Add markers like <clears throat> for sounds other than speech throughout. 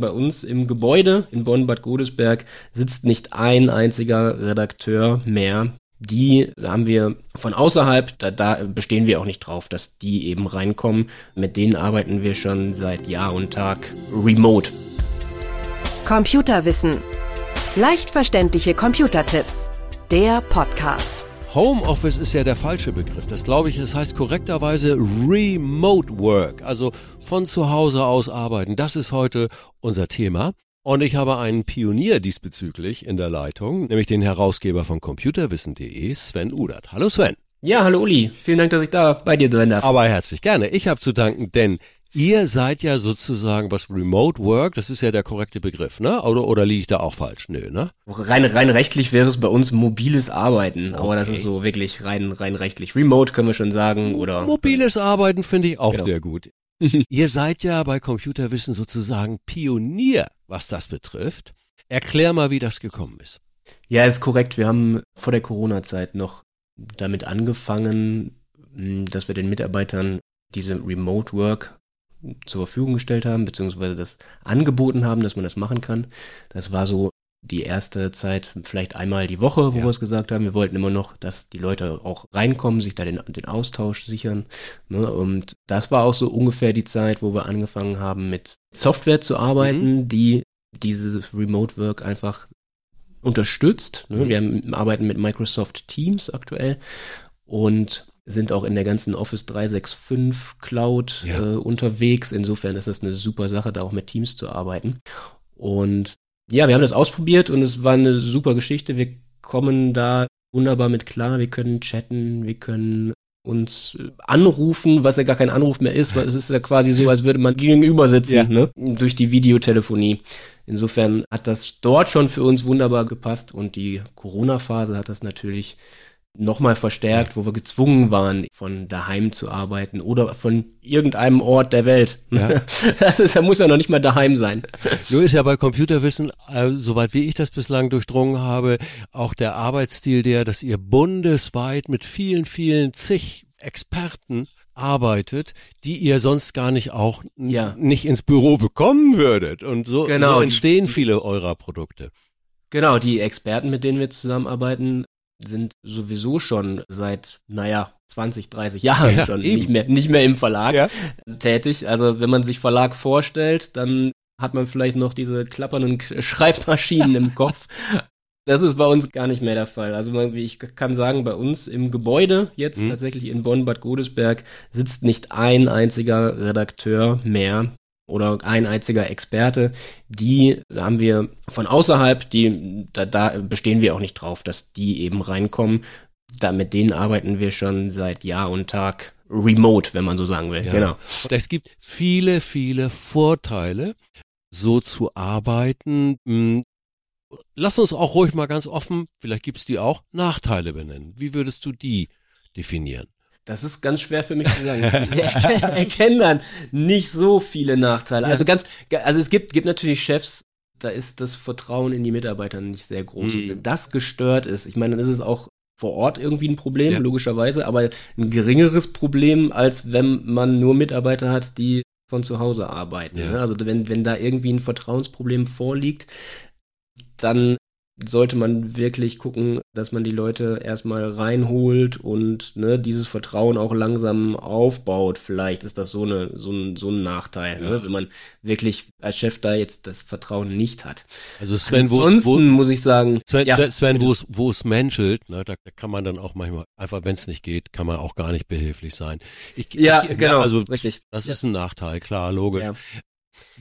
Bei uns im Gebäude in Bonn-Bad Godesberg sitzt nicht ein einziger Redakteur mehr. Die haben wir von außerhalb, da, da bestehen wir auch nicht drauf, dass die eben reinkommen. Mit denen arbeiten wir schon seit Jahr und Tag remote. Computerwissen. Leicht verständliche Computertipps. Der Podcast. Homeoffice ist ja der falsche Begriff. Das glaube ich, es heißt korrekterweise Remote Work, also von zu Hause aus arbeiten. Das ist heute unser Thema. Und ich habe einen Pionier diesbezüglich in der Leitung, nämlich den Herausgeber von computerwissen.de, Sven Udert. Hallo Sven. Ja, hallo Uli. Vielen Dank, dass ich da bei dir sein darf. Aber herzlich gerne. Ich habe zu danken, denn Ihr seid ja sozusagen was Remote Work, das ist ja der korrekte Begriff, ne? Oder, oder liege ich da auch falsch? Nö, ne? Rein, rein rechtlich wäre es bei uns mobiles Arbeiten, aber das ist so wirklich rein, rein rechtlich. Remote können wir schon sagen, oder? Mobiles Arbeiten finde ich auch genau. sehr gut. <laughs> Ihr seid ja bei Computerwissen sozusagen Pionier, was das betrifft. Erklär mal, wie das gekommen ist. Ja, ist korrekt. Wir haben vor der Corona-Zeit noch damit angefangen, dass wir den Mitarbeitern diese Remote Work zur Verfügung gestellt haben, beziehungsweise das angeboten haben, dass man das machen kann. Das war so die erste Zeit vielleicht einmal die Woche, wo ja. wir es gesagt haben. Wir wollten immer noch, dass die Leute auch reinkommen, sich da den, den Austausch sichern. Ne? Und das war auch so ungefähr die Zeit, wo wir angefangen haben, mit Software zu arbeiten, mhm. die dieses Remote Work einfach unterstützt. Ne? Mhm. Wir haben, arbeiten mit Microsoft Teams aktuell und sind auch in der ganzen Office 365 Cloud ja. äh, unterwegs. Insofern ist das eine super Sache, da auch mit Teams zu arbeiten. Und ja, wir haben das ausprobiert und es war eine super Geschichte. Wir kommen da wunderbar mit klar. Wir können chatten, wir können uns äh, anrufen, was ja gar kein Anruf mehr ist, weil es ist ja quasi so, als würde man gegenüber sitzen, ja. ne? durch die Videotelefonie. Insofern hat das dort schon für uns wunderbar gepasst und die Corona-Phase hat das natürlich nochmal verstärkt, wo wir gezwungen waren, von daheim zu arbeiten oder von irgendeinem Ort der Welt. Ja. <laughs> Das ist, da muss ja noch nicht mal daheim sein. Nur ist ja bei Computerwissen, äh, soweit wie ich das bislang durchdrungen habe, auch der Arbeitsstil der, dass ihr bundesweit mit vielen, vielen zig Experten arbeitet, die ihr sonst gar nicht auch ja. nicht ins Büro bekommen würdet. Und so, genau. so entstehen viele eurer Produkte. Genau, die Experten, mit denen wir zusammenarbeiten, sind sowieso schon seit, naja, 20, 30 Jahren <laughs> ja, schon nicht mehr, nicht mehr im Verlag ja. tätig. Also wenn man sich Verlag vorstellt, dann hat man vielleicht noch diese klappernden Schreibmaschinen im Kopf. Das ist bei uns gar nicht mehr der Fall. Also ich kann sagen, bei uns im Gebäude jetzt mhm. tatsächlich in Bonn-Bad Godesberg sitzt nicht ein einziger Redakteur mehr, oder ein einziger Experte, die haben wir von außerhalb, die da, da bestehen wir auch nicht drauf, dass die eben reinkommen. Da mit denen arbeiten wir schon seit Jahr und Tag remote, wenn man so sagen will. Ja. Genau. Es gibt viele, viele Vorteile, so zu arbeiten. Hm, lass uns auch ruhig mal ganz offen, vielleicht gibt's die auch, Nachteile benennen. Wie würdest du die definieren? Das ist ganz schwer für mich zu sagen. <laughs> Ich erkenne dann nicht so viele Nachteile. Also ganz, also es gibt, gibt natürlich Chefs, da ist das Vertrauen in die Mitarbeiter nicht sehr groß. Mhm. wenn das gestört ist, ich meine, dann ist es auch vor Ort irgendwie ein Problem, ja. logischerweise, aber ein geringeres Problem, als wenn man nur Mitarbeiter hat, die von zu Hause arbeiten. Ja. Ne? Also wenn, wenn da irgendwie ein Vertrauensproblem vorliegt, dann sollte man wirklich gucken, dass man die Leute erstmal reinholt und ne, dieses Vertrauen auch langsam aufbaut. Vielleicht ist das so, eine, so, ein, so ein Nachteil, ne, ja. ne, wenn man wirklich als Chef da jetzt das Vertrauen nicht hat. Also Sven, Ansonsten wo, muss ich sagen, Sven, ja, Sven wo es wo es menschelt, ne, da, da kann man dann auch manchmal einfach, wenn es nicht geht, kann man auch gar nicht behilflich sein. Ich, ja, ich, genau, also richtig. Das ist ein Nachteil, klar, logisch.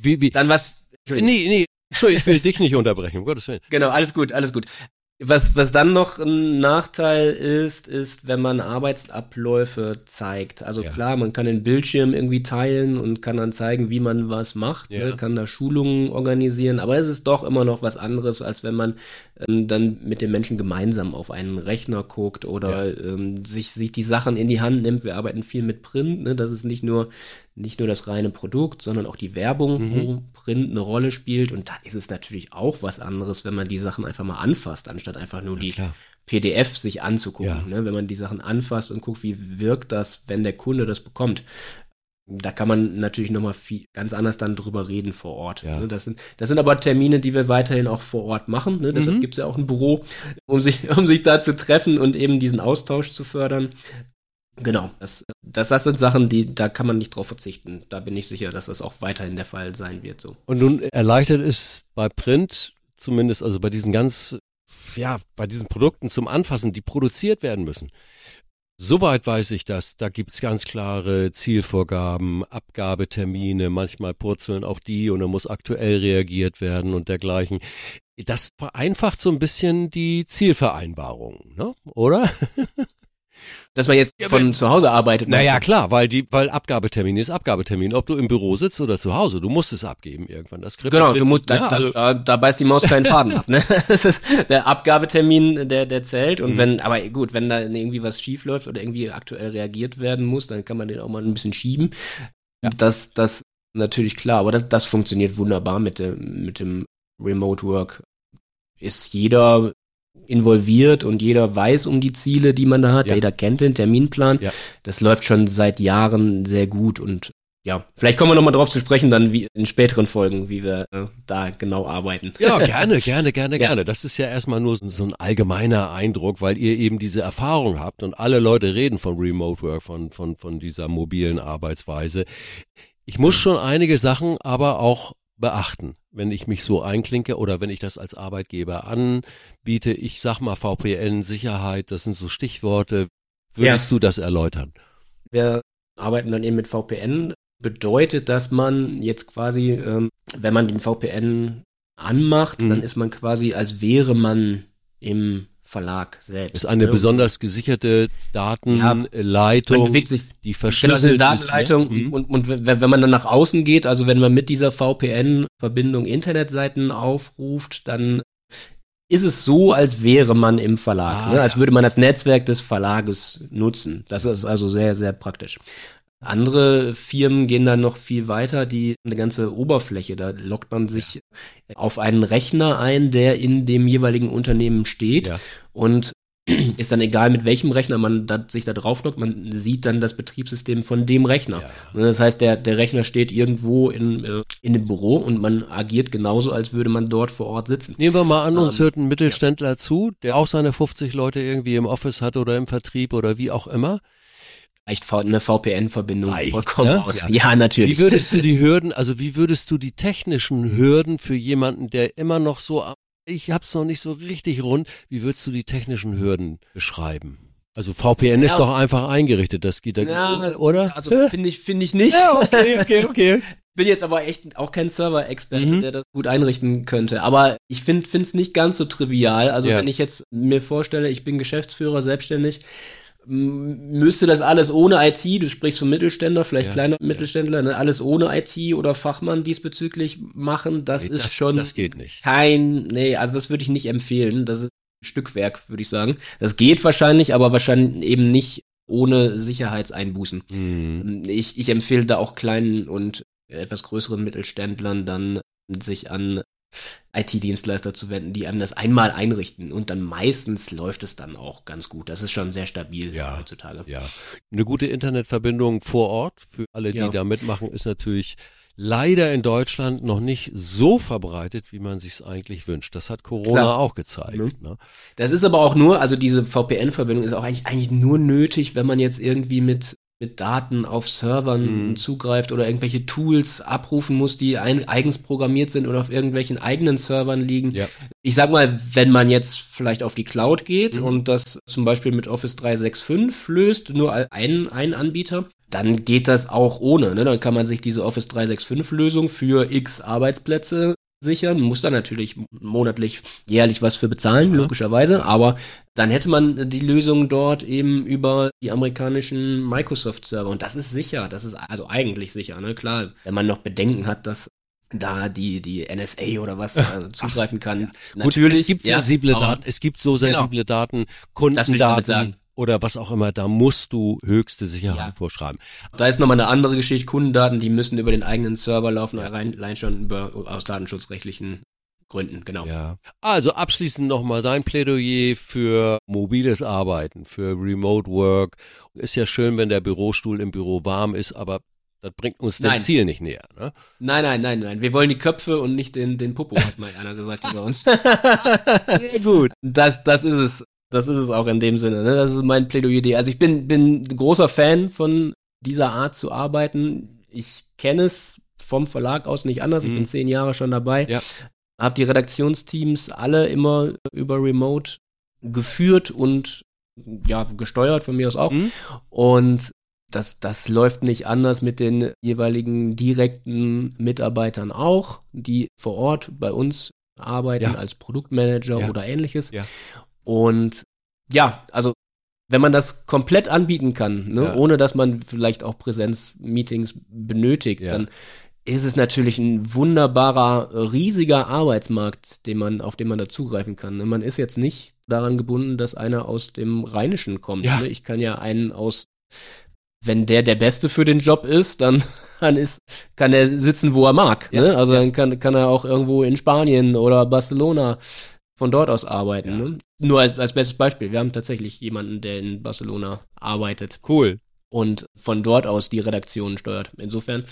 Wie, wie, dann was Nee, nee, ich will dich nicht unterbrechen, um Gottes Willen. Genau, alles gut, alles gut. Was, was dann noch ein Nachteil ist, ist, wenn man Arbeitsabläufe zeigt. Also ja. klar, man kann den Bildschirm irgendwie teilen und kann dann zeigen, wie man was macht, ne, ja. ne, kann da Schulungen organisieren, aber es ist doch immer noch was anderes, als wenn man ähm, dann mit den Menschen gemeinsam auf einen Rechner guckt oder ja. ähm, sich, sich die Sachen in die Hand nimmt. Wir arbeiten viel mit Print, ne? das ist nicht nur nicht nur das reine Produkt, sondern auch die Werbung, mhm. wo Print eine Rolle spielt. Und da ist es natürlich auch was anderes, wenn man die Sachen einfach mal anfasst, anstatt einfach nur ja, die klar. PDF sich anzugucken. Ja. Ne? Wenn man die Sachen anfasst und guckt, wie wirkt das, wenn der Kunde das bekommt. da kann man natürlich nochmal viel, ganz anders dann drüber reden vor Ort. Ja. Ne? Das, sind, das sind aber Termine, die wir weiterhin auch vor Ort machen. Ne? Deshalb Mhm. gibt's ja auch ein Büro, um sich, <laughs> um sich da zu treffen und eben diesen Austausch zu fördern. Genau, das, das, das sind Sachen, die, da kann man nicht drauf verzichten. Da bin ich sicher, dass das auch weiterhin der Fall sein wird. So. Und nun erleichtert es bei Print, zumindest also bei diesen ganz, ja, bei diesen Produkten zum Anfassen, die produziert werden müssen. Soweit weiß ich das. Da gibt's ganz klare Zielvorgaben, Abgabetermine, manchmal purzeln auch die und dann muss aktuell reagiert werden und dergleichen. Das vereinfacht so ein bisschen die Zielvereinbarung, ne? oder? <laughs> Dass man jetzt Ja, von zu Hause arbeitet. Naja, klar, weil die, weil Abgabetermin ist Abgabetermin. Ob du im Büro sitzt oder zu Hause, du musst es abgeben irgendwann. Das du? Genau, das- du musst, da, ja, das, also, da, da beißt die Maus keinen Faden ab, ne? <laughs> Das ist der Abgabetermin, der, der zählt. Und Mhm. wenn, aber gut, wenn da irgendwie was schief läuft oder irgendwie aktuell reagiert werden muss, dann kann man den auch mal ein bisschen schieben. Ja. Das, das natürlich klar, aber das, das funktioniert wunderbar mit dem, mit dem Remote Work. Ist jeder involviert und jeder weiß um die Ziele, die man da hat. Ja. Jeder kennt den Terminplan. Ja. Das läuft schon seit Jahren sehr gut und ja, vielleicht kommen wir nochmal drauf zu sprechen, dann wie in späteren Folgen, wie wir äh, da genau arbeiten. Ja, <laughs> gerne, gerne, gerne, Ja. gerne. Das ist ja erstmal nur so so ein allgemeiner Eindruck, weil ihr eben diese Erfahrung habt und alle Leute reden von Remote Work, von, von, von dieser mobilen Arbeitsweise. Ich muss schon einige Sachen aber auch beachten, wenn ich mich so einklinke oder wenn ich das als Arbeitgeber anbiete. Ich sag mal VPN, Sicherheit, das sind so Stichworte. Würdest du das erläutern? Wir arbeiten dann eben mit VPN. Bedeutet, dass man jetzt quasi, ähm, wenn man den VPN anmacht, Mhm. dann ist man quasi, als wäre man im Verlag selbst. Das ist eine ne? besonders gesicherte Datenleitung, Man bewegt sich die Genau, verschlüsselt eine ist. Datenleitung Ne? Mhm. und, und wenn, man dann nach außen geht, also wenn man mit dieser VPN-Verbindung Internetseiten aufruft, dann ist es so, als wäre man im Verlag, Ah, ne? als ja. würde man das Netzwerk des Verlages nutzen. Das ist also sehr, sehr praktisch. Andere Firmen gehen dann noch viel weiter, die eine ganze Oberfläche, da lockt man sich auf einen Rechner ein, der in dem jeweiligen Unternehmen steht Ja. und <clears throat> ist dann egal, mit welchem Rechner man da, sich da drauf lockt, man sieht dann das Betriebssystem von dem Rechner. Ja. Ne, Das heißt, der, der Rechner steht irgendwo in, äh, in dem Büro und man agiert genauso, als würde man dort vor Ort sitzen. Nehmen wir mal an, uns Ähm, hört ein Mittelständler zu, der auch seine 50 Leute irgendwie im Office hat oder im Vertrieb oder wie auch immer. Reicht eine VPN-Verbindung vollkommen ne? aus. Ja. Ja, natürlich. Wie würdest du die Hürden, also wie würdest du die technischen Hürden für jemanden, der immer noch so, ich hab's noch nicht so richtig rund, wie würdest du die technischen Hürden beschreiben? Also VPN ist Ja, doch einfach eingerichtet, das geht da, Ja, oder? Also finde ich, finde ich nicht. ja, okay, okay, okay. <laughs> Bin jetzt aber echt auch kein Server-Experte, Mhm. der das gut einrichten könnte. Aber ich finde es nicht ganz so trivial. Also Ja. wenn ich jetzt mir vorstelle, ich bin Geschäftsführer, selbstständig, müsste das alles ohne IT, du sprichst von Mittelständler, vielleicht Ja. kleiner Mittelständler, ne, alles ohne IT oder Fachmann diesbezüglich machen, das Nee, ist das, schon Das geht nicht. kein, nee, also das würde ich nicht empfehlen. Das ist ein Stückwerk, würde ich sagen. Das geht wahrscheinlich, aber wahrscheinlich eben nicht ohne Sicherheitseinbußen. Hm. Ich, ich empfehle da auch kleinen und etwas größeren Mittelständlern dann sich an IT-Dienstleister zu wenden, die einem das einmal einrichten und dann meistens läuft es dann auch ganz gut. Das ist schon sehr stabil Ja. heutzutage. Ja, eine gute Internetverbindung vor Ort für alle, die Ja. da mitmachen, ist natürlich leider in Deutschland noch nicht so verbreitet, wie man sich eigentlich wünscht. Das hat Corona Klar. auch gezeigt. Mhm. Ne? Das ist aber auch nur, also diese VPN-Verbindung ist auch eigentlich, eigentlich nur nötig, wenn man jetzt irgendwie mit mit Daten auf Servern Mhm. zugreift oder irgendwelche Tools abrufen muss, die ein, eigens programmiert sind oder auf irgendwelchen eigenen Servern liegen. Ja. Ich sag mal, wenn man jetzt vielleicht auf die Cloud geht Mhm. und das zum Beispiel mit Office 365 löst, nur ein, ein Anbieter, dann geht das auch ohne. Ne? Dann kann man sich diese Office 365 Lösung für x Arbeitsplätze sichern, muss dann natürlich monatlich, jährlich was für bezahlen, Ja. logischerweise, aber dann hätte man die Lösung dort eben über die amerikanischen Microsoft-Server und das ist sicher, das ist also eigentlich sicher, ne? Klar, wenn man noch Bedenken hat, dass da die, die NSA oder was äh, zugreifen kann. Natürlich. Gut, es gibt ja, sensible Daten, es gibt so sensible Daten, Das will ich damit Kundendaten. Oder was auch immer, da musst du höchste Sicherheit Ja. vorschreiben. Da ist nochmal eine andere Geschichte. Kundendaten, die müssen über den eigenen Server laufen, allein schon über, aus datenschutzrechtlichen Gründen, genau. Ja. Also abschließend nochmal sein Plädoyer für mobiles Arbeiten, für Remote Work. Ist ja schön, wenn der Bürostuhl im Büro warm ist, aber Das bringt uns dem Ziel nicht näher. Ne? Nein, nein, nein, nein. Wir wollen die Köpfe und nicht den, den Popo, hat mal einer gesagt über uns. <laughs> Sehr gut. Das, das ist es. Das ist es auch in dem Sinne. Ne? Das ist mein Plädoyer. Also ich bin, bin ein großer Fan von dieser Art zu arbeiten. Ich kenne es vom Verlag aus nicht anders. Ich Mhm. bin zehn Jahre schon dabei. Ja. Hab die Redaktionsteams alle immer über Remote geführt und ja, gesteuert von mir aus auch. Mhm. Und das, das läuft nicht anders mit den jeweiligen direkten Mitarbeitern auch, die vor Ort bei uns arbeiten Ja. als Produktmanager Ja. oder ähnliches. Ja. Und ja, also wenn man das komplett anbieten kann, ne, Ja. ohne dass man vielleicht auch Präsenzmeetings benötigt, Ja. dann ist es natürlich ein wunderbarer, riesiger Arbeitsmarkt, den man, auf den man da zugreifen kann. ne. Man ist jetzt nicht daran gebunden, dass einer aus dem Rheinischen kommt. Ja. Ne? Ich kann ja einen aus, wenn der der Beste für den Job ist, dann, dann ist, kann er sitzen, wo er mag. Ne? Also dann kann, kann er auch irgendwo in Spanien oder Barcelona von dort aus arbeiten. Nur als, als bestes Beispiel. Wir haben tatsächlich jemanden, der in Barcelona arbeitet Cool. und von dort aus die Redaktion steuert. Insofern,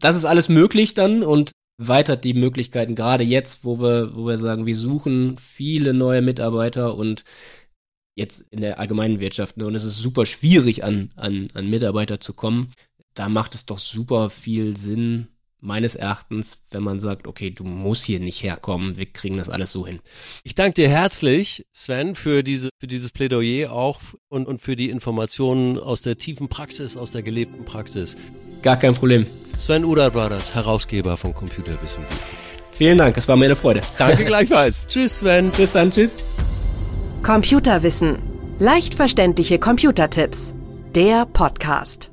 das ist alles möglich dann und weitert die Möglichkeiten, gerade jetzt, wo wir, wo wir sagen, wir suchen viele neue Mitarbeiter und jetzt in der allgemeinen Wirtschaft, ne, und es ist super schwierig, an, an, an Mitarbeiter zu kommen. Da macht es doch super viel Sinn, meines Erachtens, wenn man sagt, okay, du musst hier nicht herkommen, wir kriegen das alles so hin. Ich danke dir herzlich, Sven, für diese, für dieses Plädoyer auch und, und für die Informationen aus der tiefen Praxis, aus der gelebten Praxis. Gar kein Problem. Sven Udat war das, Herausgeber von Computerwissen.de. Vielen Dank, es war mir eine Freude. Danke <laughs> gleichfalls. Tschüss, Sven. Bis dann, tschüss. Computerwissen. Leicht verständliche Computertipps. Der Podcast.